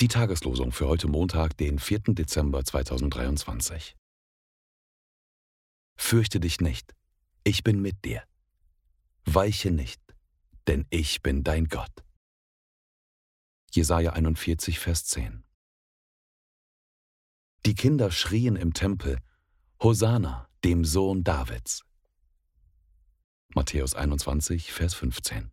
Die Tageslosung für heute Montag, den 4. Dezember 2023. Fürchte dich nicht, ich bin mit dir. Weiche nicht, denn ich bin dein Gott. Jesaja 41, Vers 10. Die Kinder schrien im Tempel: Hosanna, dem Sohn Davids. Matthäus 21, Vers 15.